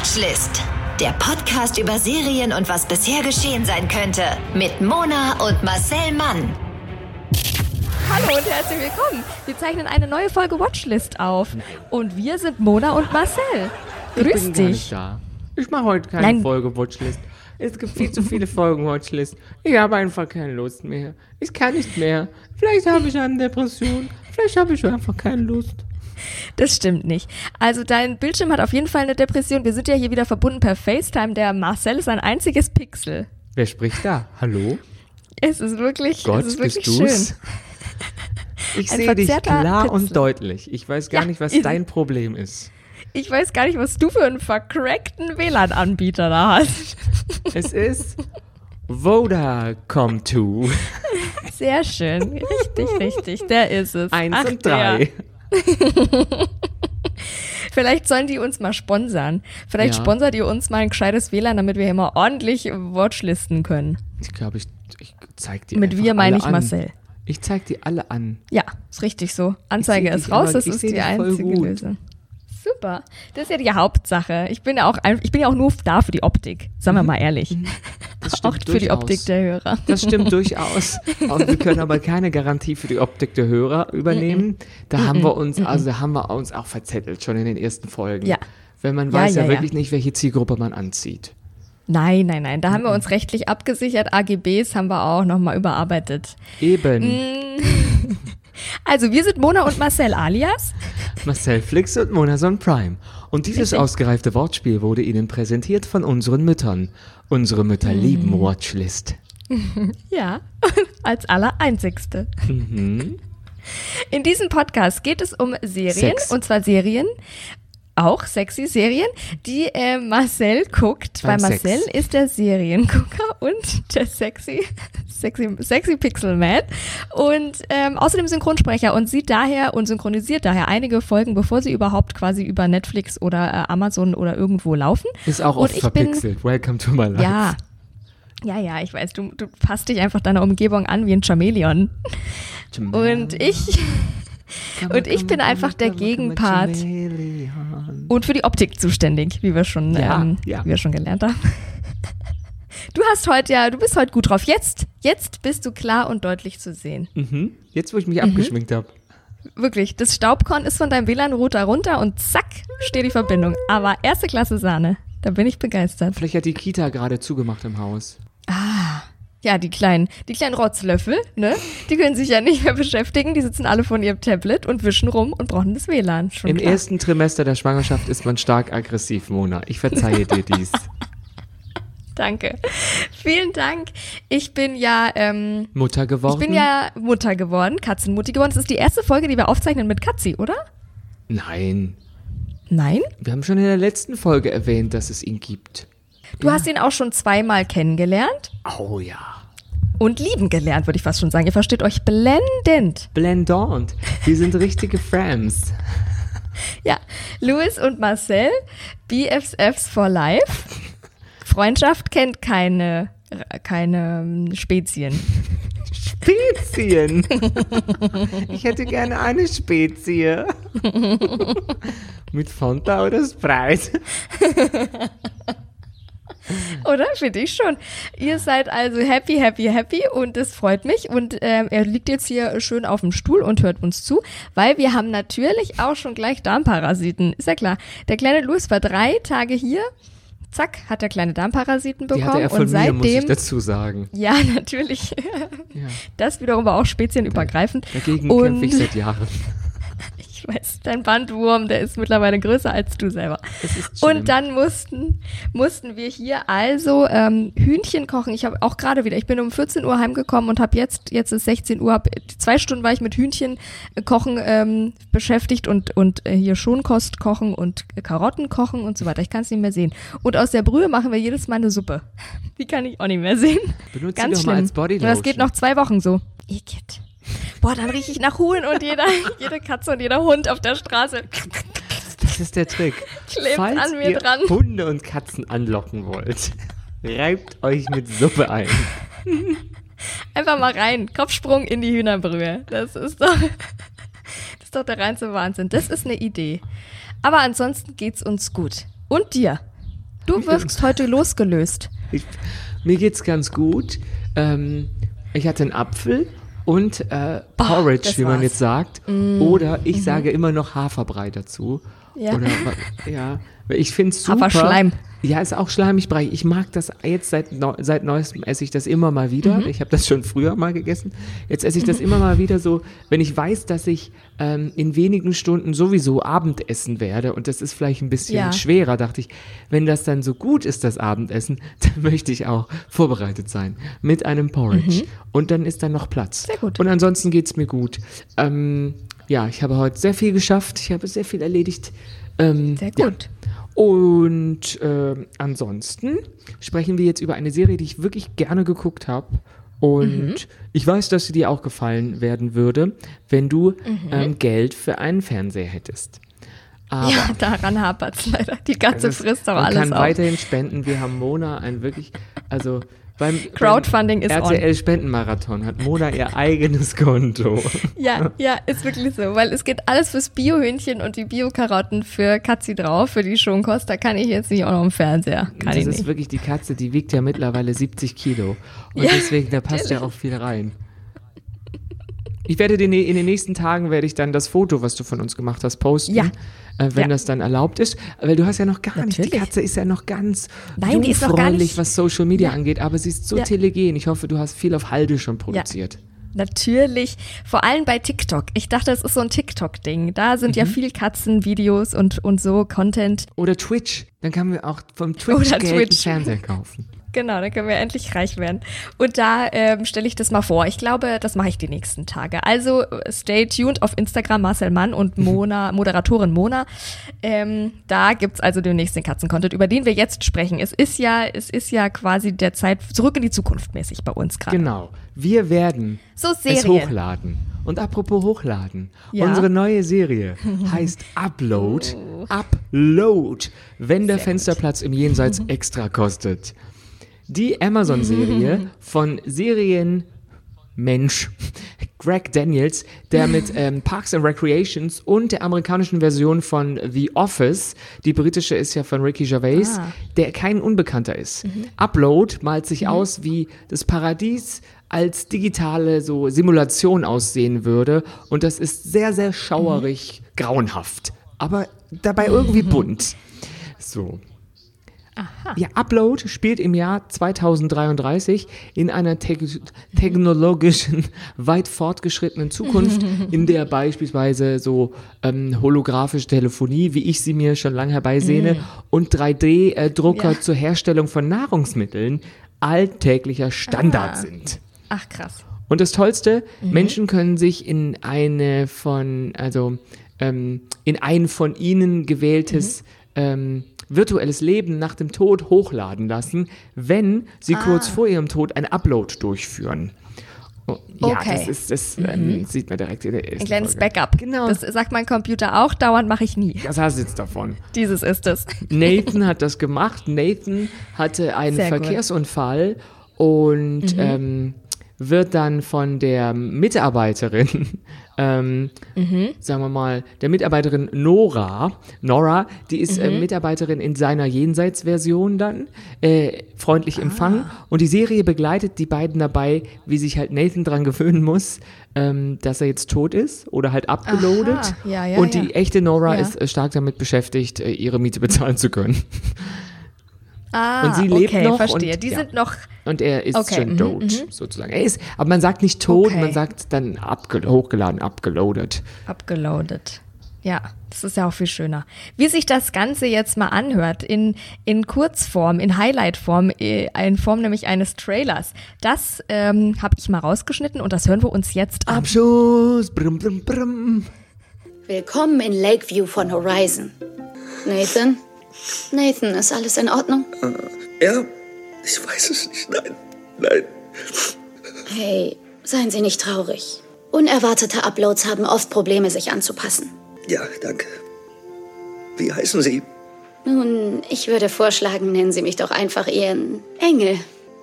Watchlist. Der Podcast über Serien und was bisher geschehen sein könnte. Mit Mona und Marcel Mann. Hallo und herzlich willkommen. Wir zeichnen eine neue Folge Watchlist auf. Und wir sind Mona und Marcel. Ich Grüß bin gar dich. nicht da. Ich mache heute keine Nein. Folge Watchlist. Es gibt viel zu viele Folgen Watchlist. Ich habe einfach keine Lust mehr. Ich kann nicht mehr. Vielleicht habe ich eine Depression. Vielleicht habe ich einfach keine Lust. Das stimmt nicht. Also dein Bildschirm hat auf jeden Fall eine Depression. Wir sind ja hier wieder verbunden per FaceTime. Der Marcel ist ein einziges Pixel. Wer spricht da? Hallo? Es ist wirklich, Gott, es ist wirklich bist schön. du's? Ich sehe dich klar Pixel. und deutlich. Ich weiß gar Ja, nicht, was dein Problem ist. Ich weiß gar nicht, was du für einen vercrackten WLAN-Anbieter da hast. Es ist Vodacom2. Sehr schön. Richtig, richtig. Der ist es. Eins Ach, und drei. Der. Vielleicht sollen die uns mal sponsern. Vielleicht Ja. sponsert ihr uns mal ein gescheites WLAN, damit wir hier mal ordentlich Watchlisten können. Ich glaube, ich, ich zeig dir Mit wir meine alle ich an. Marcel. Ich zeig die alle an. Ja, ist richtig so. Anzeige ist raus, aber- das ist die einzige. Lösung. Super. Das ist ja die Hauptsache. Ich bin ja auch, ein- ich bin ja auch nur da für die Optik. Sagen wir mal ehrlich. Mhm. Das Auch stimmt für die durchaus. Optik der Hörer. Das stimmt durchaus. Und wir können aber keine Garantie für die Optik der Hörer übernehmen. Da haben wir uns, also da haben wir uns auch verzettelt, schon in den ersten Folgen. Ja. Wenn man Ja, weiß ja, ja, ja. wirklich nicht, welche Zielgruppe man anzieht. Nein, nein, nein. Da haben wir uns rechtlich abgesichert. AGBs haben wir auch nochmal überarbeitet. Eben. Also, wir sind Mona und Marcel alias. Marcel Flix und Monason Prime. Und dieses Richtig. ausgereifte Wortspiel wurde Ihnen präsentiert von unseren Müttern. Unsere Mütter Mm. lieben Watchlist. Ja, als allereinzigste. Mhm. In diesem Podcast geht es um Serien, Sex. und zwar Serien, auch sexy Serien, die äh, Marcel guckt, Beim weil Sex. Marcel ist der Seriengucker und der sexy, sexy, sexy Pixel Man und ähm, außerdem Synchronsprecher und sieht daher und synchronisiert daher einige Folgen, bevor sie überhaupt quasi über Netflix oder äh, Amazon oder irgendwo laufen. Ist auch Und oft ich bin- verpixelt. Welcome to my life. Ja. Ja, ja, ich weiß, du, du passt dich einfach deiner Umgebung an wie ein Chamäleon. Und ich, und ich bin einfach der Gegenpart. und für die Optik zuständig, wie wir schon, Ja, ähm, ja. Wie wir schon gelernt haben. Du hast heute ja, du bist heute gut drauf. Jetzt, jetzt bist du klar und deutlich zu sehen. Mhm. Jetzt, wo ich mich Mhm. abgeschminkt habe. Wirklich, das Staubkorn ist von deinem WLAN-Router runter und zack, steht die Verbindung. Aber erste Klasse Sahne, da bin ich begeistert. Vielleicht hat die Kita gerade zugemacht im Haus. Ja, die kleinen, die kleinen Rotzlöffel, ne? Die können sich ja nicht mehr beschäftigen. Die sitzen alle von ihrem Tablet und wischen rum und brauchen das WLAN. Schon Im klar. ersten Trimester der Schwangerschaft ist man stark aggressiv, Mona. Ich verzeihe dir dies. Danke. Vielen Dank. Ich bin ja, ähm, Mutter geworden? ich bin ja Mutter geworden, Katzenmutti geworden. Das ist die erste Folge, die wir aufzeichnen mit Katzi, oder? Nein. Nein? Wir haben schon in der letzten Folge erwähnt, dass es ihn gibt. Du hast ihn auch schon zweimal kennengelernt Oh ja. und lieben gelernt, würde ich fast schon sagen. Ihr versteht euch blendend. Blendant. Wir sind richtige Friends. Ja, Louis und Marcel, BFFs for Life. Freundschaft kennt keine, keine ähm, Spezien. Spezien. Ich hätte gerne eine Spezie. Mit Fanta oder Sprite. Oder? Finde ich schon. Ihr seid also happy, happy, happy und das freut mich. Und ähm, er liegt jetzt hier schön auf dem Stuhl und hört uns zu, weil wir haben natürlich auch schon gleich Darmparasiten. Ist ja klar. Der kleine Louis war drei Tage hier. Zack, hat er kleine Darmparasiten Die bekommen. hatte er von und mir, muss ich seitdem. dazu sagen. ja, natürlich. Ja. Das wiederum war auch spezienübergreifend. Dagegen und kämpfe ich seit Jahren. Ich weiß, dein Bandwurm, der ist mittlerweile größer als du selber. Es ist. Und dann mussten, mussten wir hier also ähm, Hühnchen kochen. Ich habe auch gerade wieder, ich bin um 14 Uhr heimgekommen und habe jetzt, jetzt ist 16 Uhr, hab, zwei Stunden war ich mit Hühnchen äh, kochen ähm, beschäftigt und, und äh, hier Schonkost kochen und Karotten kochen und so weiter. Ich kann es nicht mehr sehen. Und aus der Brühe machen wir jedes Mal eine Suppe. Die kann ich auch nicht mehr sehen. Benutzt sie Ganz doch mal schlimm. als Bodylotion. Und das geht noch zwei Wochen so. Igitt. Boah, dann rieche ich nach Huhn und jeder, jede Katze und jeder Hund auf der Straße. Das ist der Trick. Klebt Falls an mir ihr dran. Hunde und Katzen anlocken wollt, reibt euch mit Suppe ein. Einfach mal rein. Kopfsprung in die Hühnerbrühe. Das ist doch, das ist doch der reinste Wahnsinn. Das ist eine Idee. Aber ansonsten geht's uns gut. Und dir? Du wirkst heute losgelöst. Ich, mir geht's ganz gut. Ähm, ich hatte einen Apfel und äh, Porridge, das wie man war's. jetzt sagt. Oder ich sage immer noch Haferbrei dazu. Ja. Oder, ja. Ich finde es super. Haferschleim. Ja, ist auch schleimig Brei. Ich mag das jetzt seit, neu, seit neuestem esse ich das immer mal wieder. Mhm. Ich habe das schon früher mal gegessen. Jetzt esse ich das immer mal wieder so, wenn ich weiß, dass ich ähm, in wenigen Stunden sowieso Abendessen werde und das ist vielleicht ein bisschen Ja. schwerer, dachte ich, wenn das dann so gut ist, das Abendessen, dann möchte ich auch vorbereitet sein mit einem Porridge. Und dann ist dann noch Platz. Mhm. Sehr gut. Und ansonsten geht's mir gut. Ähm, ja, ich habe heute sehr viel geschafft. Ich habe sehr viel erledigt. Ähm, Sehr ja. Und ähm, ansonsten sprechen wir jetzt über eine Serie, die ich wirklich gerne geguckt habe. Und Mhm. ich weiß, dass sie dir auch gefallen werden würde, wenn du Mhm. ähm, Geld für einen Fernseher hättest. Aber Ja, daran hapert's leider. Die Katze das- frisst aber man alles kann auf. weiterhin spenden. Wir haben Mona ein wirklich, also beim Crowdfunding ist on. RTL Spendenmarathon hat Mona ihr eigenes Konto. Ja, ja, ist wirklich so, weil es geht alles fürs Biohühnchen und die Biokarotten für Katzi drauf, für die Schonkost. Da kann ich jetzt nicht auch noch im Fernseher. Kann das ist nicht. wirklich die Katze, die wiegt ja mittlerweile 70 Kilo. Und Ja, deswegen, da passt ja auch viel rein. Ich werde den, in den nächsten Tagen werde ich dann das Foto, was du von uns gemacht hast, posten. Ja. Äh, wenn Ja. das dann erlaubt ist. Weil du hast ja noch gar nicht, die Natürlich. Katze ist ja noch ganz Nein, die ist noch gar nicht- was Social Media Ja. angeht, aber sie ist so Ja. telegen. Ich hoffe, du hast viel auf Halde schon produziert. Natürlich, vor allem bei TikTok. Ich dachte, es ist so ein TikTok-Ding. Da sind ja viel Katzenvideos und, und so Content. Oder Twitch. Dann kann wir auch vom Twitch Twitch. Fernseher kaufen. Genau, dann können wir endlich reich werden. Und da ähm, stelle ich das mal vor. Ich glaube, das mache ich die nächsten Tage. Also äh, stay tuned auf Instagram Marcel Mann und Mona, Moderatorin Mona. Ähm, da gibt's also demnächst den Katzen-Content, über den wir jetzt sprechen. Es ist ja, es ist ja quasi der Zeit zurück in die Zukunft mäßig bei uns gerade. Genau. Wir werden So es hochladen. Und apropos hochladen. Ja. Unsere neue Serie heißt Upload. Upload. Wenn der Sehr gut. Fensterplatz im Jenseits extra kostet. Die Amazon-Serie von Serienmensch Greg Daniels, der mit ähm, Parks and Recreations und der amerikanischen Version von The Office, die britische ist ja von Ricky Gervais, Ah. der kein Unbekannter ist. Upload malt sich aus, wie das Paradies als digitale so Simulation aussehen würde und das ist sehr, sehr schauerig, grauenhaft, aber dabei irgendwie bunt. So. Ja, Upload spielt im Jahr 2033 in einer te technologischen, weit fortgeschrittenen Zukunft, in der beispielsweise so ähm, holographische Telefonie, wie ich sie mir schon lange herbeisehne, und 3D-Drucker Ja. zur Herstellung von Nahrungsmitteln alltäglicher Standard Ah. sind. Ach krass. Und das Tollste, Menschen können sich in eine von, also ähm, in ein von ihnen gewähltes ähm, virtuelles Leben nach dem Tod hochladen lassen, wenn sie kurz vor ihrem Tod ein Upload durchführen. Oh, ja, Okay. das ist, das ähm, sieht man direkt in der ersten Ein kleines Folge. Backup. Genau. Das sagt mein Computer auch, dauernd mache ich nie. Das hast du jetzt davon. Dieses ist es. Nathan hat das gemacht. Nathan hatte einen Sehr gut. Mhm. Verkehrsunfall und ähm, wird dann von der Mitarbeiterin, ähm, Mhm. sagen wir mal, der Mitarbeiterin Nora, Nora, die ist Mhm. äh, Mitarbeiterin in seiner Jenseitsversion dann, äh, freundlich Ah. empfangen. Und die Serie begleitet die beiden dabei, wie sich halt Nathan dran gewöhnen muss, ähm, dass er jetzt tot ist oder halt abgeloadet. Ja, ja, und ja. die echte Nora Ja. ist äh, stark damit beschäftigt, äh, ihre Miete bezahlen zu können. Ah, Und sie lebt okay, noch verstehe. und- Die ja. sind noch Und er ist Okay, schon mhm, tot, sozusagen. Er ist, aber man sagt nicht tot, Okay. man sagt dann abge hochgeladen, abgeloadet. abgeloadet. Ja, das ist ja auch viel schöner. Wie sich das Ganze jetzt mal anhört, in, in Kurzform, in Highlightform, äh, in Form nämlich eines Trailers, das ähm, habe ich mal rausgeschnitten und das hören wir uns jetzt an. Abschuss! Brumm, brumm, brumm. Willkommen in Lakeview von Horizon. Nathan? Nathan, ist alles in Ordnung? Ja, ich weiß es nicht. Nein, nein. Hey, seien Sie nicht traurig. Unerwartete Uploads haben oft Probleme, sich anzupassen. Ja, danke. Wie heißen Sie? Nun, ich würde vorschlagen, nennen Sie mich doch einfach Ihren Engel.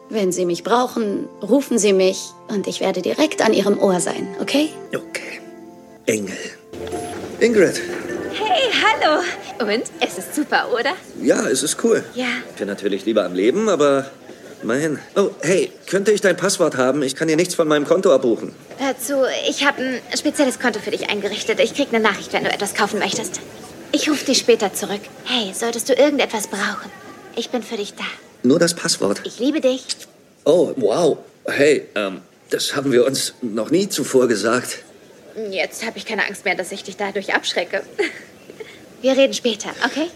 Wenn Sie mich brauchen, rufen Sie mich und ich werde direkt an Ihrem Ohr sein, okay? Okay. Engel. Ingrid. Hallo. Und? Es ist super, oder? Ja, es ist cool. Ja. Ich bin natürlich lieber am Leben, aber immerhin. Oh, hey, könnte ich dein Passwort haben? Ich kann dir nichts von meinem Konto abbuchen. Hör zu, ich habe ein spezielles Konto für dich eingerichtet. Ich krieg eine Nachricht, wenn du etwas kaufen möchtest. Ich rufe dich später zurück. Hey, solltest du irgendetwas brauchen? Ich bin für dich da. Nur das Passwort. Ich liebe dich. Oh, wow. Hey, ähm, das haben wir uns noch nie zuvor gesagt. Jetzt habe ich keine Angst mehr, dass ich dich dadurch abschrecke. Wir reden später, okay?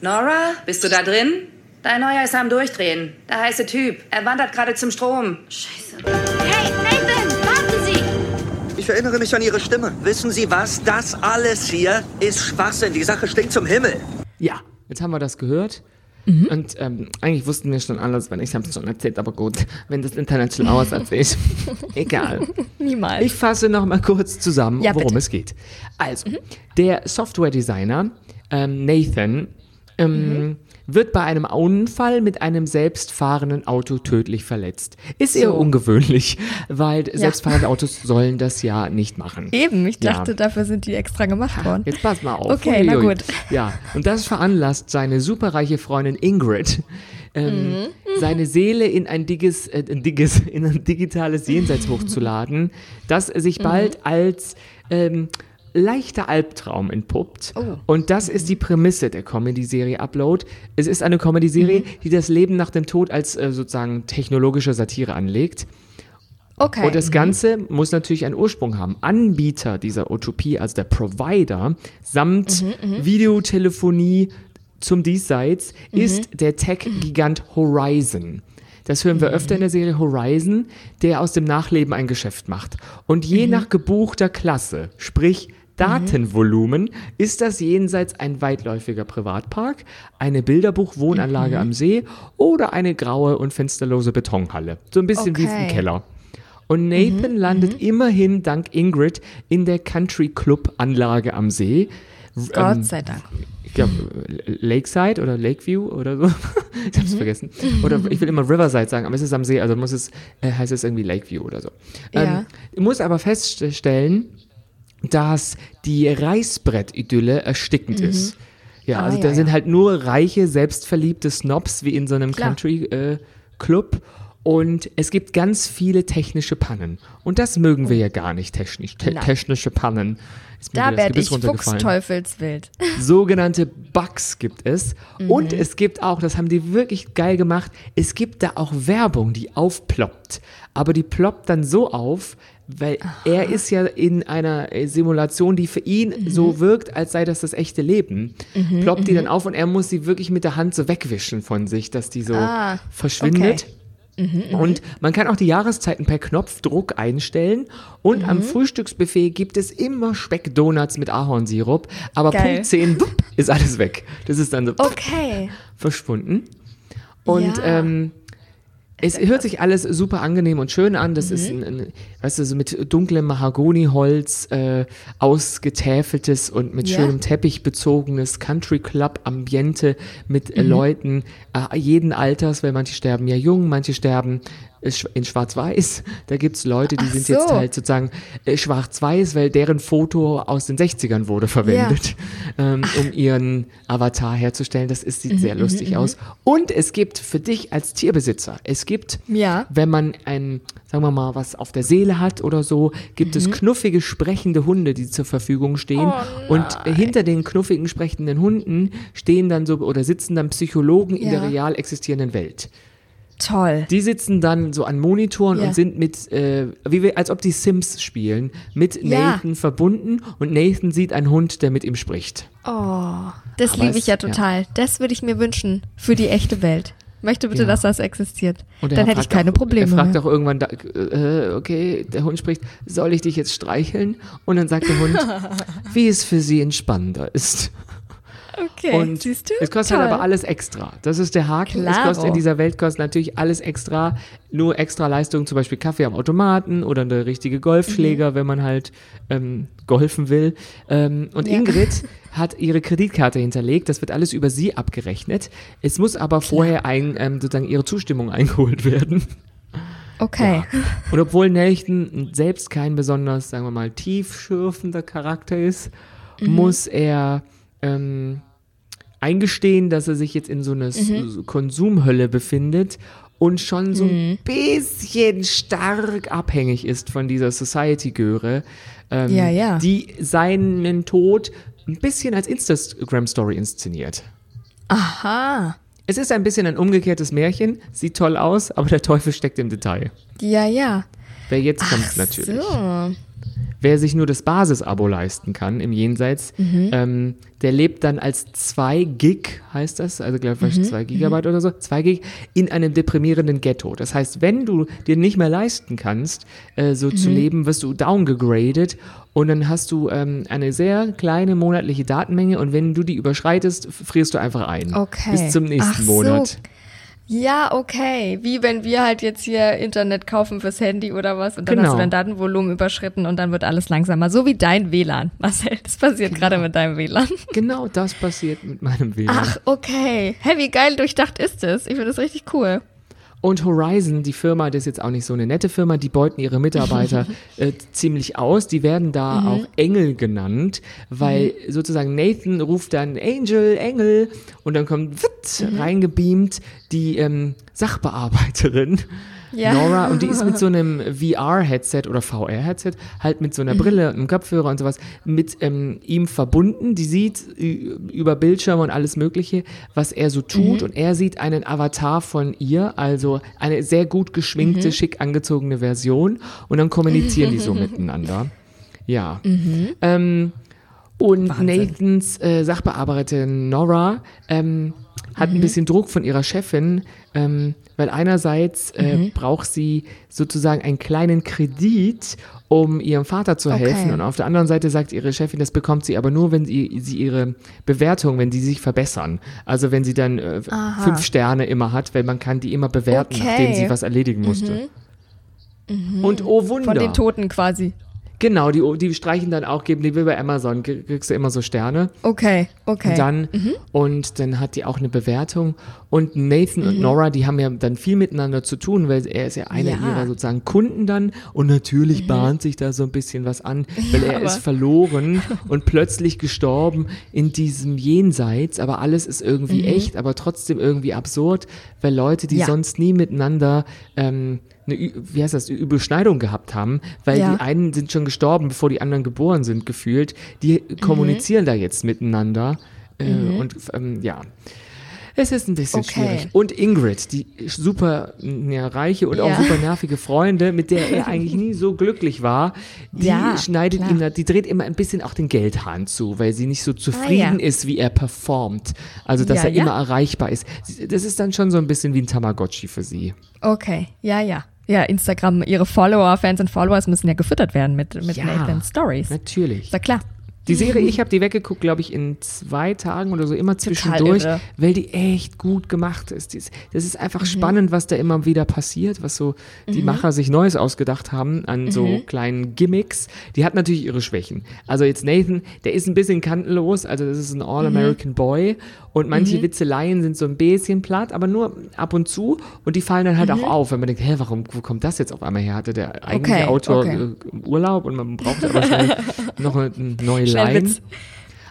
Nora, bist du da drin? Dein Neuer ist am Durchdrehen. Der heiße Typ. Er wandert gerade zum Strom. Scheiße. Hey, Nathan, warten Sie! Ich erinnere mich an Ihre Stimme. Wissen Sie was? Das alles hier ist Schwachsinn. Die Sache stinkt zum Himmel. Ja, jetzt haben wir das gehört. Mhm. Und ähm, eigentlich wussten wir schon alles, weil ich habe es schon erzählt, aber gut, wenn das Internet schlauer ist als ich. Egal. Niemals. Ich fasse noch mal kurz zusammen, Ja, worum bitte. Mhm. es geht. Also, der Software-Designer ähm, Nathan ähm, Mhm. Wird bei einem Unfall mit einem selbstfahrenden Auto tödlich verletzt. Ist eher ungewöhnlich, weil selbstfahrende Autos sollen das ja nicht machen. Eben, ich Ja. dachte, dafür sind die extra gemacht worden. Jetzt pass mal auf. Okay, na Uiuiui. gut. Ja, und das veranlasst seine superreiche Freundin Ingrid, ähm, Mhm. seine Seele in ein, diges, äh, ein, diges, in ein digitales Jenseits hochzuladen, das Mhm. sich bald als ähm, leichter Albtraum entpuppt. Oh. Und das ist die Prämisse der Comedy-Serie Upload. Es ist eine Comedy-Serie, Mhm. die das Leben nach dem Tod als äh, sozusagen technologische Satire anlegt. Okay. Und das Ganze muss natürlich einen Ursprung haben. Anbieter dieser Utopie, also der Provider, samt Videotelefonie zum Diesseits, ist der Tech-Gigant Horizon. Das hören wir öfter in der Serie Horizon, der aus dem Nachleben ein Geschäft macht. Und je nach gebuchter Klasse, sprich Datenvolumen, ist das jenseits ein weitläufiger Privatpark, eine Bilderbuch-Wohnanlage am See oder eine graue und fensterlose Betonhalle. So ein bisschen wie Okay. im Keller. Und Nathan landet immerhin dank Ingrid in der Country Club Anlage am See. Gott Ähm, sei Dank. glaube, Lakeside oder Lakeview oder so. ich hab's vergessen. Oder ich will immer Riverside sagen, aber es ist am See, also muss es, äh, heißt es irgendwie Lakeview oder so. Ja. Ähm, muss aber feststellen, dass die Reißbrett-Idylle erstickend ist. Ja, Ah, also ja, da sind ja. halt nur reiche, selbstverliebte Snobs wie in so einem. Country-Club. und es gibt ganz viele technische Pannen. Und das mögen wir ja gar nicht, technisch, te Nein. technische Pannen. Da werde ich fuchsteufelswild. sogenannte Bugs gibt es. Mhm. Und es gibt auch, das haben die wirklich geil gemacht, es gibt da auch Werbung, die aufploppt. Aber die ploppt dann so auf, weil er ist ja in einer äh, Simulation, die für ihn Mhm. so wirkt, als sei das das echte Leben. ploppt die dann auf und er muss sie wirklich mit der Hand so wegwischen von sich, dass die so Ah, verschwindet. okay. Und man kann auch die Jahreszeiten per Knopfdruck einstellen. Und Mhm. am Frühstücksbuffet gibt es immer Speckdonuts mit Ahornsirup. Aber Geil. Punkt 10 wupp, ist alles weg. Das ist dann so Okay. verschwunden. Und Ja. ähm, es hört sich alles super angenehm und schön an. Das Mhm. ist ein, ein, weißt du, so mit dunklem Mahagoniholz äh, ausgetäfeltes und mit Ja. schönem Teppich bezogenes Country Club Ambiente mit Mhm. Leuten äh, jeden Alters, weil manche sterben ja jung, manche sterben in Schwarz-Weiß. Da gibt's Leute, die Ach sind so. jetzt halt sozusagen äh, Schwarz-Weiß, weil deren Foto aus den 60ern wurde verwendet, ähm, um ihren Avatar herzustellen. Das ist, Mhm, sieht sehr lustig aus. Und es gibt für dich als Tierbesitzer, es gibt, Ja. wenn man ein, sagen wir mal, was auf der Seele hat oder so, gibt Mhm. es knuffige, sprechende Hunde, die zur Verfügung stehen. Oh und hinter den knuffigen, sprechenden Hunden stehen dann so oder sitzen dann Psychologen in Ja. der real existierenden Welt. Toll. Die sitzen dann so an Monitoren Ja. und sind mit, äh, wie wir, als ob die Sims spielen, mit Ja. Nathan verbunden und Nathan sieht einen Hund, der mit ihm spricht. Oh, das liebe ich ja ja. total. Das würde ich mir wünschen für die echte Welt. Möchte bitte, Ja. dass das existiert. Und Dann hätte ich keine auch, Probleme Er fragt mehr. auch irgendwann, da, äh, okay, der Hund spricht, soll ich dich jetzt streicheln? Und dann sagt der Hund, wie es für sie entspannender ist. Okay, Und siehst du? es kostet Toll. halt aber alles extra. Das ist der Haken. Es Klaro. kostet in dieser Welt kostet natürlich alles extra. Nur extra Leistungen, zum Beispiel Kaffee am Automaten oder eine richtige Golfschläger, wenn man halt ähm, golfen will. Ähm, und Ja. Ingrid hat ihre Kreditkarte hinterlegt. Das wird alles über sie abgerechnet. Es muss aber vorher ein, ähm, sozusagen ihre Zustimmung eingeholt werden. Okay. Und obwohl Nelchen selbst kein besonders, sagen wir mal, tiefschürfender Charakter ist, Mhm. muss er ähm, eingestehen, dass er sich jetzt in so einer Mhm. Konsumhölle befindet und schon so ein bisschen stark abhängig ist von dieser Society-Göre, ähm, Ja, ja. die seinen Tod ein bisschen als Instagram-Story inszeniert. Aha. Es ist ein bisschen ein umgekehrtes Märchen, sieht toll aus, aber der Teufel steckt im Detail. Ja, ja. Wer jetzt kommt Ach natürlich. So. Wer sich nur das Basis-Abo leisten kann im Jenseits, Mhm. ähm, der lebt dann als 2 Gig, heißt das, also glaube Mhm. ich 2 Gigabyte oder so, 2 Gig in einem deprimierenden Ghetto. Das heißt, wenn du dir nicht mehr leisten kannst, äh, so Mhm. zu leben, wirst du downgegradet und dann hast du ähm, eine sehr kleine monatliche Datenmenge und wenn du die überschreitest, frierst du einfach ein. Okay. Bis zum nächsten Ach so. Ja, okay. Wie wenn wir halt jetzt hier Internet kaufen fürs Handy oder was und dann Genau. hast du dein Datenvolumen überschritten und dann wird alles langsamer. So wie dein WLAN, Marcel. Das passiert Genau. gerade mit deinem WLAN. Genau das passiert mit meinem WLAN. Ach, okay. Hey, wie geil durchdacht ist es? Ich finde das richtig cool. Und Horizon, die Firma, das ist jetzt auch nicht so eine nette Firma, die beuten ihre Mitarbeiter äh, ziemlich aus. Die werden da auch Engel genannt, weil sozusagen Nathan ruft dann Angel, Engel und dann kommt witt, reingebeamt die ähm, Sachbearbeiterin. Ja. Nora, und die ist mit so einem VR-Headset oder VR-Headset, halt mit so einer Brille, einem Kopfhörer und sowas, mit ähm, ihm verbunden. Die sieht über Bildschirme und alles Mögliche, was er so tut. Und er sieht einen Avatar von ihr, also eine sehr gut geschminkte, schick angezogene Version. Und dann kommunizieren die so miteinander. Ja. Ähm, und Nathans äh, Sachbearbeiterin Nora ähm, hat ein bisschen Druck von ihrer Chefin, ähm, weil einerseits äh, braucht sie sozusagen einen kleinen Kredit, um ihrem Vater zu Okay. helfen. Und auf der anderen Seite sagt ihre Chefin, das bekommt sie aber nur, wenn sie, sie ihre Bewertung, wenn die sich verbessern. Also wenn sie dann äh, fünf Sterne immer hat, weil man kann die immer bewerten, Okay. nachdem sie was erledigen musste. Und oh Wunder. Von den Toten quasi. Genau, die, die streichen dann auch, geben die wie bei Amazon, krieg- kriegst du immer so Sterne. Okay, okay. Und dann, und dann hat die auch eine Bewertung. Und Nathan und Nora, die haben ja dann viel miteinander zu tun, weil er ist ja einer Ja. ihrer sozusagen Kunden dann. Und natürlich bahnt sich da so ein bisschen was an, weil er aber- ist verloren und plötzlich gestorben in diesem Jenseits. Aber alles ist irgendwie echt, aber trotzdem irgendwie absurd, weil Leute, die Ja. sonst nie miteinander ähm, eine, wie heißt das, Überschneidung gehabt haben, weil Ja. die einen sind schon gestorben, bevor die anderen geboren sind, gefühlt. Die kommunizieren da jetzt miteinander. Äh, Und ähm, ja. Es ist ein bisschen Okay. schwierig. Und Ingrid, die super ja, reiche und auch Ja. super nervige Freunde, mit der er eigentlich nie so glücklich war, die Ja, schneidet klar. ihm, die dreht immer ein bisschen auch den Geldhahn zu, weil sie nicht so zufrieden ja. ist, wie er performt. Also, dass er immer erreichbar ist. Das ist dann schon so ein bisschen wie ein Tamagotchi für sie. Okay, ja, ja. Ja, Instagram, ihre Follower, Fans und Followers müssen ja gefüttert werden mit, mit Ja, Nathan's Stories. Natürlich. Ist ja klar. Die Serie, ich habe die weggeguckt, glaube ich, in zwei Tagen oder so, immer zwischendurch, weil die echt gut gemacht ist. Das ist einfach Mhm. spannend, was da immer wieder passiert, was so die Macher sich Neues ausgedacht haben an Mhm. so kleinen Gimmicks. Die hat natürlich ihre Schwächen. Also jetzt Nathan, der ist ein bisschen kantenlos, also das ist ein All-American Boy und manche Mhm. Witzeleien sind so ein bisschen platt, aber nur ab und zu und die fallen dann halt Mhm. auch auf, wenn man denkt, hä, warum, wo kommt das jetzt auf einmal her? Hatte der eigentliche Okay, Autor okay. äh, Urlaub und man braucht aber schnell noch eine neue Line. Witz.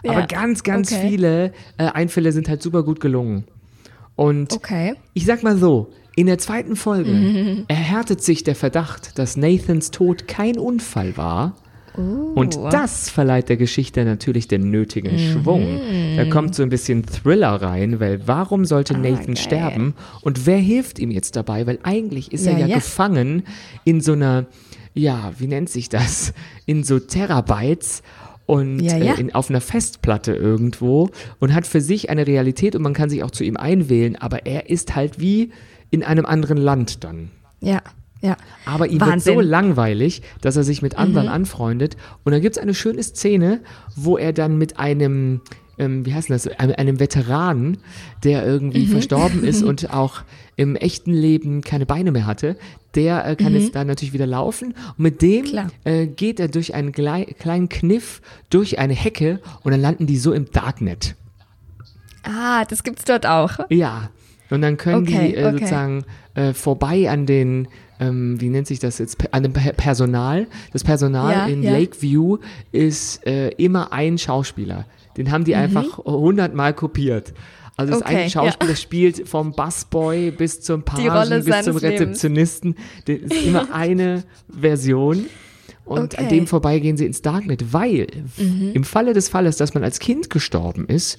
Aber Ja, ganz, ganz okay. viele äh, Einfälle sind halt super gut gelungen. Und Okay. ich sag mal so, in der zweiten Folge erhärtet sich der Verdacht, dass Nathans Tod kein Unfall war. Und das verleiht der Geschichte natürlich den nötigen Schwung. Da kommt so ein bisschen Thriller rein, weil warum sollte Nathan geil. sterben? Und wer hilft ihm jetzt dabei? Weil eigentlich ist er Ja, ja, ja. gefangen in so einer, ja, wie nennt sich das? In so Terabytes und Ja, ja. Äh, in, auf einer Festplatte irgendwo und hat für sich eine Realität und man kann sich auch zu ihm einwählen, aber er ist halt wie in einem anderen Land dann. Ja, ja. Aber ihm Wahnsinn. Mhm. wird so langweilig, dass er sich mit anderen anfreundet. Und dann gibt es eine schöne Szene, wo er dann mit einem, ähm, wie heißt denn das, einem, einem Veteranen, der irgendwie Mhm. verstorben ist und auch im echten Leben keine Beine mehr hatte, der äh, kann jetzt dann natürlich wieder laufen. Und mit dem Mhm. Äh, geht er durch einen glei- kleinen Kniff durch eine Hecke und dann landen die so im Darknet. Ah, das gibt's dort auch. Ja. Und dann können Okay, die äh, okay. sozusagen äh, vorbei an den, ähm, wie nennt sich das jetzt, an dem Pe- Personal. Das Personal Ja, in ja. Lakeview ist äh, immer ein Schauspieler. Den haben die einfach hundertmal kopiert. Also das Mhm. Okay, eine Schauspieler spielt vom Busboy bis zum Pagen bis zum. Rezeptionisten. Das ist immer eine Version. Und an Okay. Mhm. dem vorbei gehen sie ins Darknet, weil im Falle des Falles, dass man als Kind gestorben ist,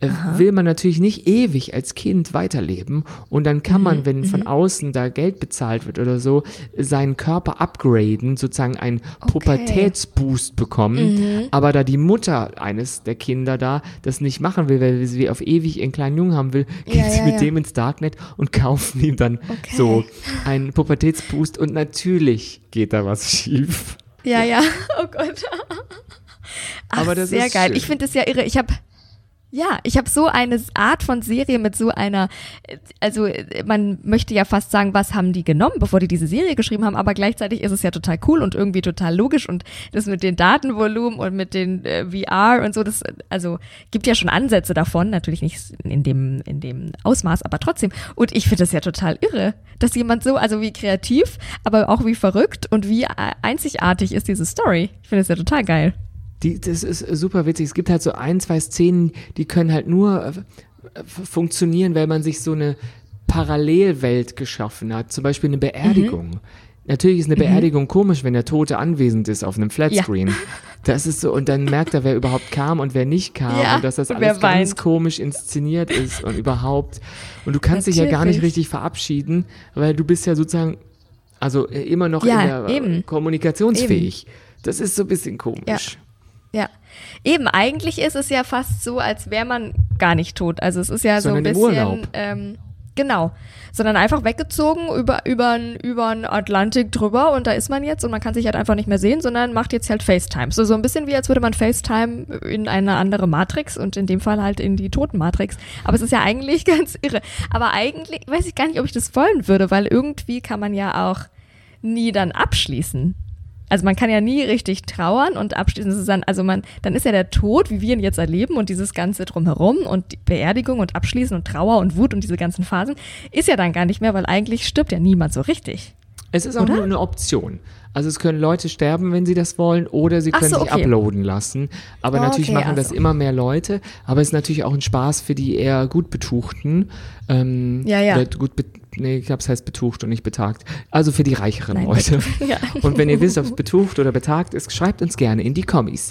äh, will man natürlich nicht ewig als Kind weiterleben. Und dann kann Mhm. man, wenn von außen da Geld bezahlt wird oder so, seinen Körper upgraden, sozusagen einen Pubertätsboost bekommen. Mhm. Aber da die Mutter eines der Kinder da das nicht machen will, weil sie auf ewig einen kleinen Jungen haben will, geht Ja, sie ja, mit ja. dem ins Darknet und kaufen ihm dann Okay. so einen Pubertätsboost. Und natürlich geht da was schief. Ja, ja. Oh Gott. Ach, Aber das sehr ist geil. schön. Ich finde es ja irre. Ich habe ja, ich habe so eine Art von Serie mit so einer, äh, also äh, man möchte ja fast sagen, was haben die genommen, bevor die diese Serie geschrieben haben, aber gleichzeitig ist es ja total cool und irgendwie total logisch und das mit den Datenvolumen und mit den äh, VR und so, das, äh, also gibt ja schon Ansätze davon, natürlich nicht in dem, in dem Ausmaß, aber trotzdem. Und ich finde das ja total irre, dass jemand so, also wie kreativ, aber auch wie verrückt und wie einzigartig ist diese Story. Ich finde das ja total geil. Die, das ist super witzig. Es gibt halt so ein, zwei Szenen, die können halt nur äh, funktionieren, weil man sich so eine Parallelwelt geschaffen hat. Zum Beispiel eine Beerdigung. Natürlich ist eine Beerdigung komisch, wenn der Tote anwesend ist auf einem Flatscreen. Das ist so, und dann merkt er, wer überhaupt kam und wer nicht kam Ja, und dass das alles ganz komisch inszeniert ist und überhaupt. Und du kannst dich ja gar nicht Natürlich. richtig verabschieden, weil du bist ja sozusagen, also äh, immer noch Ja, der, äh, eben. kommunikationsfähig. Das ist so ein bisschen komisch. Ja. Eben, eigentlich ist es ja fast so, als wäre man gar nicht tot. Also es ist ja Sondern so ein bisschen. Ähm, genau. Sondern einfach weggezogen über übern, übern Atlantik drüber und da ist man jetzt und man kann sich halt einfach nicht mehr sehen, sondern macht jetzt halt FaceTime. So, so ein bisschen wie als würde man FaceTime in eine andere Matrix und in dem Fall halt in die Totenmatrix. Aber es ist ja eigentlich ganz irre. Aber eigentlich weiß ich gar nicht, ob ich das wollen würde, weil irgendwie kann man ja auch nie dann abschließen. Also man kann ja nie richtig trauern und abschließen. Das ist dann, also man, dann ist ja der Tod, wie wir ihn jetzt erleben und dieses Ganze drumherum und die Beerdigung und Abschließen und Trauer und Wut und diese ganzen Phasen, ist ja dann gar nicht mehr, weil eigentlich stirbt ja niemand so richtig. Es ist auch Oder? nur eine Option. Also es können Leute sterben, wenn sie das wollen, oder sie können so, sich okay. uploaden lassen. Aber Oh, natürlich okay, machen das also. immer mehr Leute. Aber es ist natürlich auch ein Spaß für die eher gut Betuchten. Ähm, Ja, ja. Gut be nee, ich glaube, es heißt betucht und nicht betagt. Also für die reicheren Nein, Leute. ja. Und wenn ihr wisst, ob es betucht oder betagt ist, schreibt uns gerne in die Kommis.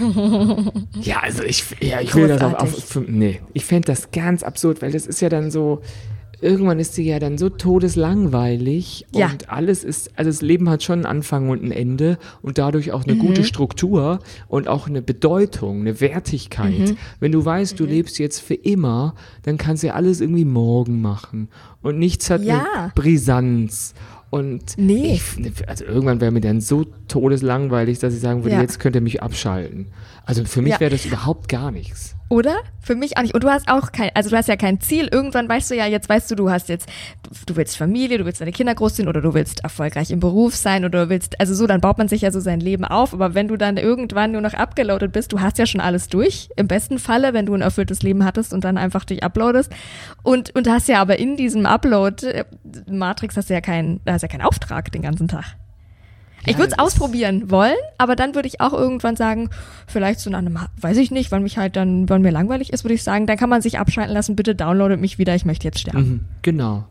ja, also ich, ja, ich will das auf, auf, nee, ich fände das ganz absurd, weil das ist ja dann so, irgendwann ist sie ja dann so todeslangweilig Ja. und alles ist, also das Leben hat schon einen Anfang und ein Ende und dadurch auch eine Mhm. gute Struktur und auch eine Bedeutung, eine Wertigkeit. Mhm. Wenn du weißt, du lebst jetzt für immer, dann kannst du ja alles irgendwie morgen machen und nichts hat Ja. eine Brisanz. Und Nee. ich, also irgendwann wäre mir dann so todeslangweilig, dass ich sagen würde, Ja. jetzt könnt ihr mich abschalten. Also für mich Ja. wäre das überhaupt gar nichts. Oder? Für mich auch nicht. Und du hast auch kein, also du hast ja kein Ziel. Irgendwann weißt du ja, jetzt weißt du, du hast jetzt, du, willst Familie, du willst deine Kinder großziehen oder du willst erfolgreich im Beruf sein oder du willst, also so, dann baut man sich ja so sein Leben auf. Aber wenn du dann irgendwann nur noch abgeloadet bist, du hast ja schon alles durch. Im besten Falle, wenn du ein erfülltes Leben hattest und dann einfach dich uploadest. Und, und hast ja aber in diesem Upload, äh, Matrix hast du ja keinen, hast ja keinen Auftrag den ganzen Tag. Ich würde es ausprobieren wollen, aber dann würde ich auch irgendwann sagen, vielleicht so nach einem, weiß ich nicht, wann mich halt dann, wann mir langweilig ist, würde ich sagen, dann kann man sich abschalten lassen, bitte downloadet mich wieder, ich möchte jetzt sterben. Mhm, genau.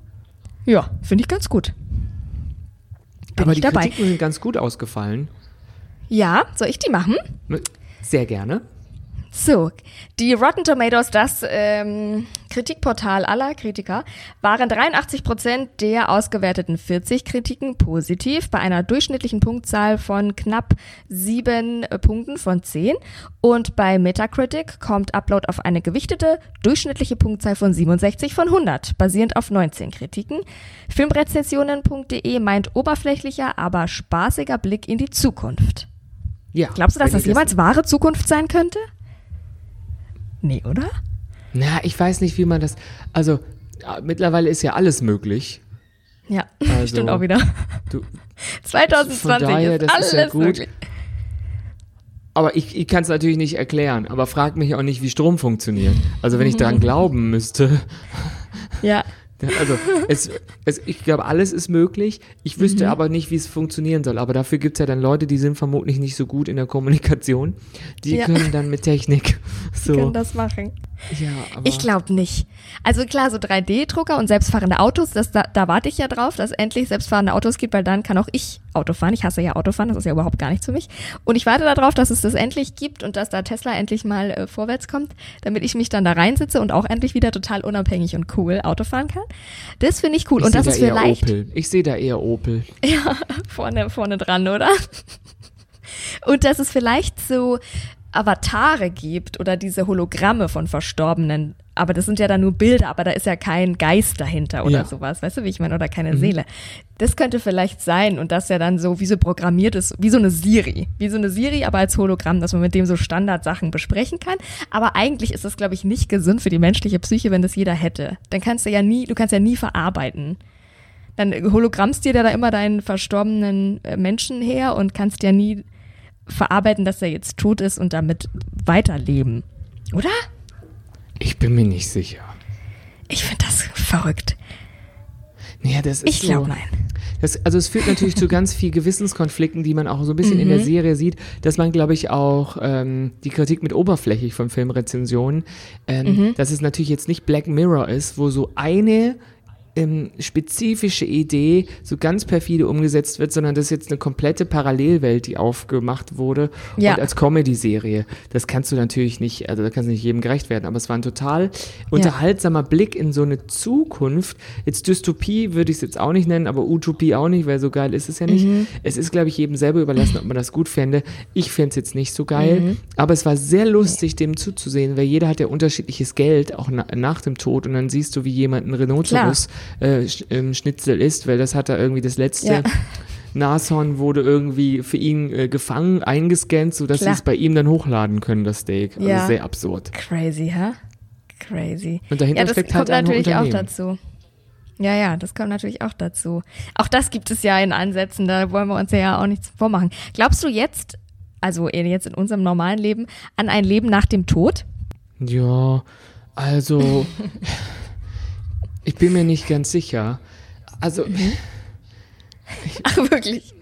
Ja, finde ich ganz gut. Bin Aber ich die dabei. Kritiken sind ganz gut ausgefallen. Ja, soll ich die machen? Sehr gerne. So, die Rotten Tomatoes, das ähm, Kritikportal aller Kritiker, waren 83 Prozent der ausgewerteten 40 Kritiken positiv bei einer durchschnittlichen Punktzahl von knapp sieben äh, Punkten von 10. Und bei Metacritic kommt Upload auf eine gewichtete durchschnittliche Punktzahl von 67 von 100, basierend auf 19 Kritiken. Filmrezensionen.de meint oberflächlicher, aber spaßiger Blick in die Zukunft. Ja. Glaubst du, dass das jemals wahre Zukunft sein könnte? Nee, oder? Na, ich weiß nicht, wie man das. Also, ja, mittlerweile ist ja alles möglich. Ja, Also, stimmt auch wieder. Du, 2020 von daher, ist alles ist ja gut. möglich. aber ich, ich kann es natürlich nicht erklären. Aber frag mich auch nicht, wie Strom funktioniert. Also, wenn ich daran glauben müsste. Ja. Also es, es, ich glaube, alles ist möglich. Ich wüsste Mhm. aber nicht, wie es funktionieren soll. Aber dafür gibt es ja dann Leute, die sind vermutlich nicht so gut in der Kommunikation. Die Ja. können dann mit Technik. So. Können das machen. Ja, aber Ich glaube nicht. Also klar, so 3D-Drucker und selbstfahrende Autos, das, da, da warte ich ja drauf, dass endlich selbstfahrende Autos gibt, weil dann kann auch ich Auto fahren. Ich hasse ja Autofahren, das ist ja überhaupt gar nichts für mich. Und ich warte darauf, dass es das endlich gibt und dass da Tesla endlich mal äh, vorwärts kommt, damit ich mich dann da reinsitze und auch endlich wieder total unabhängig und cool Auto fahren kann. Das finde ich cool. ich und das da ist vielleicht Opel. Ich sehe da eher Opel. ja, vorne, vorne dran, oder? Und dass es vielleicht so Avatare gibt oder diese Hologramme von Verstorbenen. Aber das sind ja dann nur Bilder, aber da ist ja kein Geist dahinter oder Ja. sowas. Weißt du, wie ich meine? Oder keine Seele. Das könnte vielleicht sein und das ja dann so wie so programmiert ist, wie so eine Siri. Wie so eine Siri, aber als Hologramm, dass man mit dem so Standardsachen besprechen kann. Aber eigentlich ist das, glaube ich, nicht gesund für die menschliche Psyche, wenn das jeder hätte. Dann kannst du ja nie, du kannst ja nie verarbeiten dann hologrammst dir da immer deinen verstorbenen äh, Menschen her und kannst ja nie verarbeiten, dass er jetzt tot ist und damit weiterleben. Oder? Ich bin mir nicht sicher. Ich finde das verrückt. Naja, das ist Ich so. glaube nein. Das, also es führt natürlich zu ganz viel Gewissenskonflikten, die man auch so ein bisschen Mhm. in der Serie sieht, dass man, glaube ich, auch ähm, die Kritik mit oberflächlich von Filmrezensionen, ähm, Mhm. dass es natürlich jetzt nicht Black Mirror ist, wo so eine ähm, spezifische Idee so ganz perfide umgesetzt wird, sondern das ist jetzt eine komplette Parallelwelt, die aufgemacht wurde Ja. und als Comedy-Serie. Das kannst du natürlich nicht, also da kannst du nicht jedem gerecht werden, aber es war ein total unterhaltsamer Blick in so eine Zukunft. Jetzt Dystopie würde ich es jetzt auch nicht nennen, aber Utopie auch nicht, weil so geil ist es ja nicht. Mhm. Es ist, glaube ich, jedem selber überlassen, ob man das gut fände. Ich fände es jetzt nicht so geil, Mhm. aber es war sehr lustig, dem zuzusehen, weil jeder hat ja unterschiedliches Geld, auch na, nach dem Tod und dann siehst du, wie jemand ein Rhinoceros äh, Sch ähm, Schnitzel isst, weil das hat er irgendwie das letzte Ja. Nashorn wurde irgendwie für ihn äh, gefangen, eingescannt, sodass sie es bei ihm dann hochladen können, das Steak. Also Ja. sehr absurd. Crazy, hä? Crazy. Und dahinter ja, das steckt kommt halt natürlich auch dazu. Ja, ja, das kommt natürlich auch dazu. Auch das gibt es ja in Ansätzen, da wollen wir uns ja auch nichts vormachen. Glaubst du jetzt, also jetzt in unserem normalen Leben, an ein Leben nach dem Tod? Ja, also ich bin mir nicht ganz sicher. Also Ach, wirklich?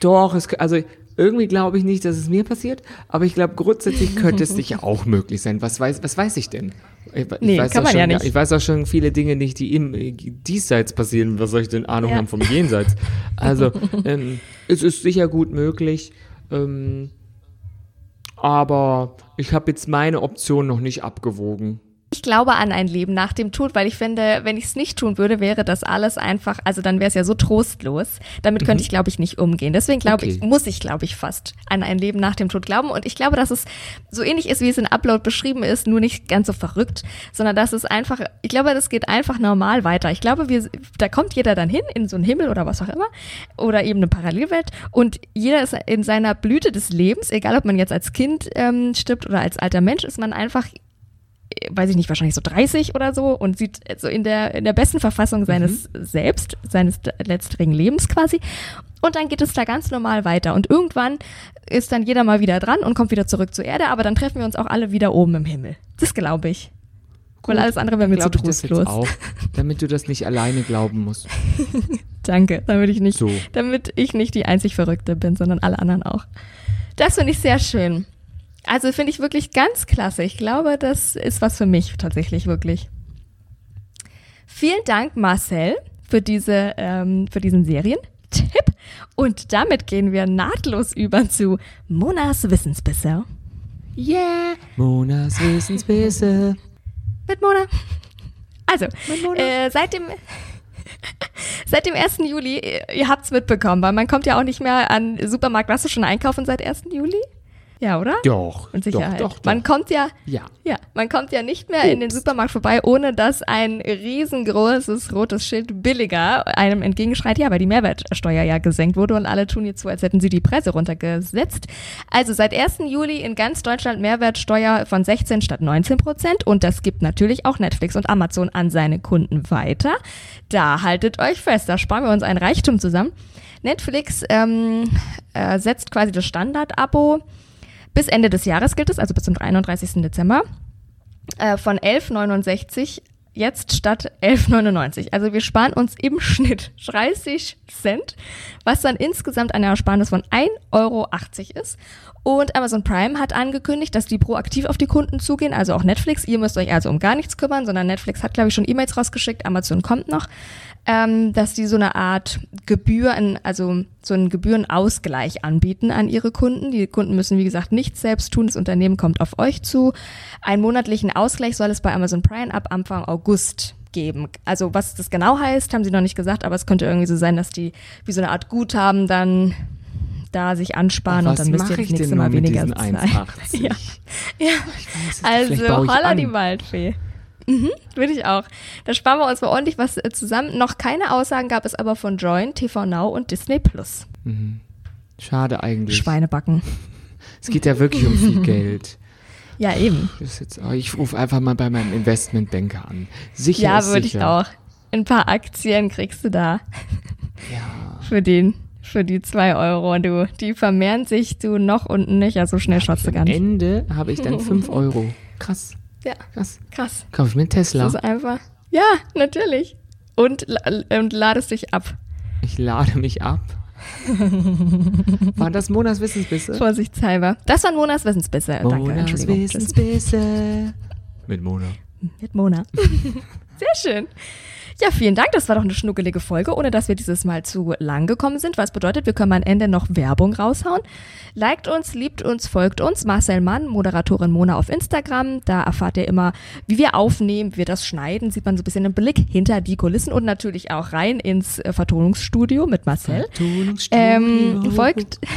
doch, es, also irgendwie glaube ich nicht, dass es mir passiert, aber ich glaube grundsätzlich könnte es sicher auch möglich sein. Was weiß, was weiß ich denn? Ich, ich Nee, weiß kann auch man schon, ja nicht. Ich weiß auch schon viele Dinge nicht, die im äh, Diesseits passieren. Was soll ich denn Ahnung Ja. haben vom Jenseits? Also ähm, es ist sicher gut möglich. Ähm, aber ich habe jetzt meine Option noch nicht abgewogen. Ich glaube an ein Leben nach dem Tod, weil ich finde, wenn ich es nicht tun würde, wäre das alles einfach, also dann wäre es ja so trostlos. Damit könnte ich, glaube ich, nicht umgehen. Deswegen glaube Mhm. Okay. ich, muss ich, glaube ich, fast an ein Leben nach dem Tod glauben. Und ich glaube, dass es so ähnlich ist, wie es in Upload beschrieben ist, nur nicht ganz so verrückt, sondern dass es einfach, ich glaube, das geht einfach normal weiter. Ich glaube, wir, da kommt jeder dann hin in so einen Himmel oder was auch immer oder eben eine Parallelwelt und jeder ist in seiner Blüte des Lebens, egal ob man jetzt als Kind ähm, stirbt oder als alter Mensch, ist man einfach weiß ich nicht, wahrscheinlich so 30 oder so und sieht so in der, in der besten Verfassung seines Selbst, seines letztjährigen Lebens quasi. Und dann geht es da ganz normal weiter. Und irgendwann ist dann jeder mal wieder dran und kommt wieder zurück zur Erde, aber dann treffen wir uns auch alle wieder oben im Himmel. Das glaube ich. Weil alles andere wäre mir zu trostlos. auch, damit du das nicht alleine glauben musst. Danke, damit ich nicht, So. damit ich nicht die einzig Verrückte bin, sondern alle anderen auch. Das finde ich sehr schön. Also finde ich wirklich ganz klasse. Ich glaube, das ist was für mich tatsächlich wirklich. Vielen Dank, Marcel, für diese, ähm, für diesen Serientipp. Und damit gehen wir nahtlos über zu Monas Wissensbisse. Yeah! Monas Wissensbisse. Mit Mona. Also, Mona. äh, seit dem seit dem 1. Juli, ihr, ihr habt's mitbekommen, weil man kommt ja auch nicht mehr an Supermarkt. Warst du schon einkaufen seit 1. Juli? Ja, oder? Doch. Und Sicherheit. Doch, doch, doch. Man kommt ja, ja. ja, man kommt ja nicht mehr in den Supermarkt vorbei, ohne dass ein riesengroßes rotes Schild billiger einem entgegenschreit, ja, weil die Mehrwertsteuer ja gesenkt wurde und alle tun jetzt so, als hätten sie die Preise runtergesetzt. Also seit 1. Juli in ganz Deutschland Mehrwertsteuer von 16 statt 19 Prozent und das gibt natürlich auch Netflix und Amazon an seine Kunden weiter. Da haltet euch fest, da sparen wir uns ein Reichtum zusammen. Netflix ähm, äh, setzt quasi das Standard-Abo bis Ende des Jahres gilt es, also bis zum 31. Dezember, äh, von 11,69 jetzt statt 11,99. Also wir sparen uns im Schnitt 30 Cent, was dann insgesamt eine Ersparnis von 1,80 Euro ist. Und Amazon Prime hat angekündigt, dass die proaktiv auf die Kunden zugehen, also auch Netflix. Ihr müsst euch also um gar nichts kümmern, sondern Netflix hat, glaube ich, schon E-Mails rausgeschickt, Amazon kommt noch, ähm, dass die so eine Art Gebühr, also so einen Gebührenausgleich anbieten an ihre Kunden. Die Kunden müssen, wie gesagt, nichts selbst tun. Das Unternehmen kommt auf euch zu. Einen monatlichen Ausgleich soll es bei Amazon Prime ab Anfang August geben. Also was das genau heißt, haben sie noch nicht gesagt, aber es könnte irgendwie so sein, dass die wie so eine Art Guthaben dann da sich ansparen und dann müsst ihr das nächste Mal weniger zahlen. Ja, ja. Weiß, also holla die Waldfee. Mhm, würde ich auch. Da sparen wir uns mal ordentlich was äh, zusammen. Noch keine Aussagen gab es aber von Join, TV Now und Disney Plus. Mhm. Schade eigentlich. Schweinebacken. Es geht ja wirklich um viel Geld. Ja, eben. Jetzt, oh, ich rufe einfach mal bei meinem Investmentbanker an. Sicher Ja, würde ich auch. Ein paar Aktien kriegst du da. Ja. Für den für die zwei Euro. Du, die vermehren sich du noch und nicht. Ja, so schnell schaust du gar nicht. Am Ende habe ich dann fünf Euro. Krass. Ja. Krass. Krass. Kauf ich mir einen Tesla. Das ist einfach. Ja, natürlich. Und, und ladest dich ab. Ich lade mich ab. Waren das Monas Wissensbisse? Vorsichtshalber. Das waren Monas Wissensbisse. Monas Wissensbisse. Mit Mona. Mit Mona. Sehr schön. Ja, vielen Dank. Das war doch eine schnuckelige Folge, ohne dass wir dieses Mal zu lang gekommen sind. Was bedeutet, wir können am Ende noch Werbung raushauen. Liked uns, liebt uns, folgt uns. Marcel Mann, Moderatorin Mona auf Instagram. Da erfahrt ihr immer, wie wir aufnehmen, wie wir das schneiden. Sieht man so ein bisschen einen Blick hinter die Kulissen und natürlich auch rein ins äh, Vertonungsstudio mit Marcel. Vertonungsstudio. Ähm, folgt.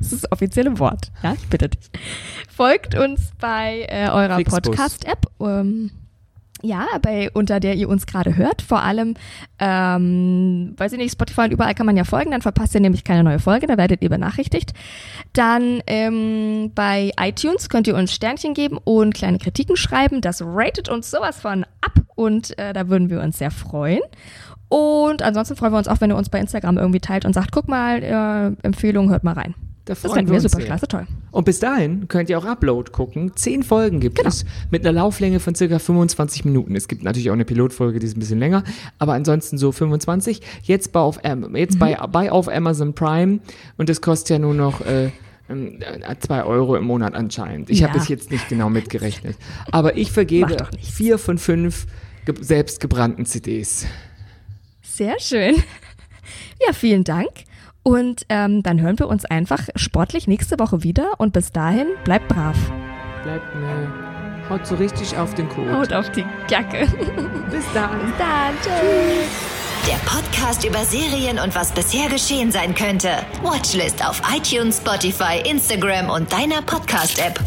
Das ist das offizielle Wort. Ja, ich bitte dich. Folgt uns bei äh, eurer Podcast-App. Ähm, ja, bei, unter der ihr uns gerade hört. Vor allem, ähm, weiß ich nicht, Spotify und überall kann man ja folgen, dann verpasst ihr nämlich keine neue Folge, da werdet ihr benachrichtigt. Dann ähm, bei iTunes könnt ihr uns Sternchen geben und kleine Kritiken schreiben. Das ratet uns sowas von ab und äh, da würden wir uns sehr freuen. Und ansonsten freuen wir uns auch, wenn ihr uns bei Instagram irgendwie teilt und sagt, guck mal, äh, Empfehlung, hört mal rein. Da das wir uns super sehr. klasse, toll. Und bis dahin könnt ihr auch Upload gucken. Zehn Folgen gibt genau. es mit einer Lauflänge von circa 25 Minuten. Es gibt natürlich auch eine Pilotfolge, die ist ein bisschen länger, aber ansonsten so 25. Jetzt bei auf, jetzt mhm. bei, bei auf Amazon Prime und das kostet ja nur noch äh, ähm, zwei Euro im Monat anscheinend. Ich ja. habe es jetzt nicht genau mitgerechnet. Aber ich vergebe vier von fünf ge selbstgebrannten CDs. Sehr schön. Ja, vielen Dank. Und ähm, dann hören wir uns einfach sportlich nächste Woche wieder. Und bis dahin, bleibt brav. Bleibt ne. Haut so richtig auf den Kot. Haut auf die Jacke. bis dann. Bis dann. Tschüss. Der Podcast über Serien und was bisher geschehen sein könnte. Watchlist auf iTunes, Spotify, Instagram und deiner Podcast-App.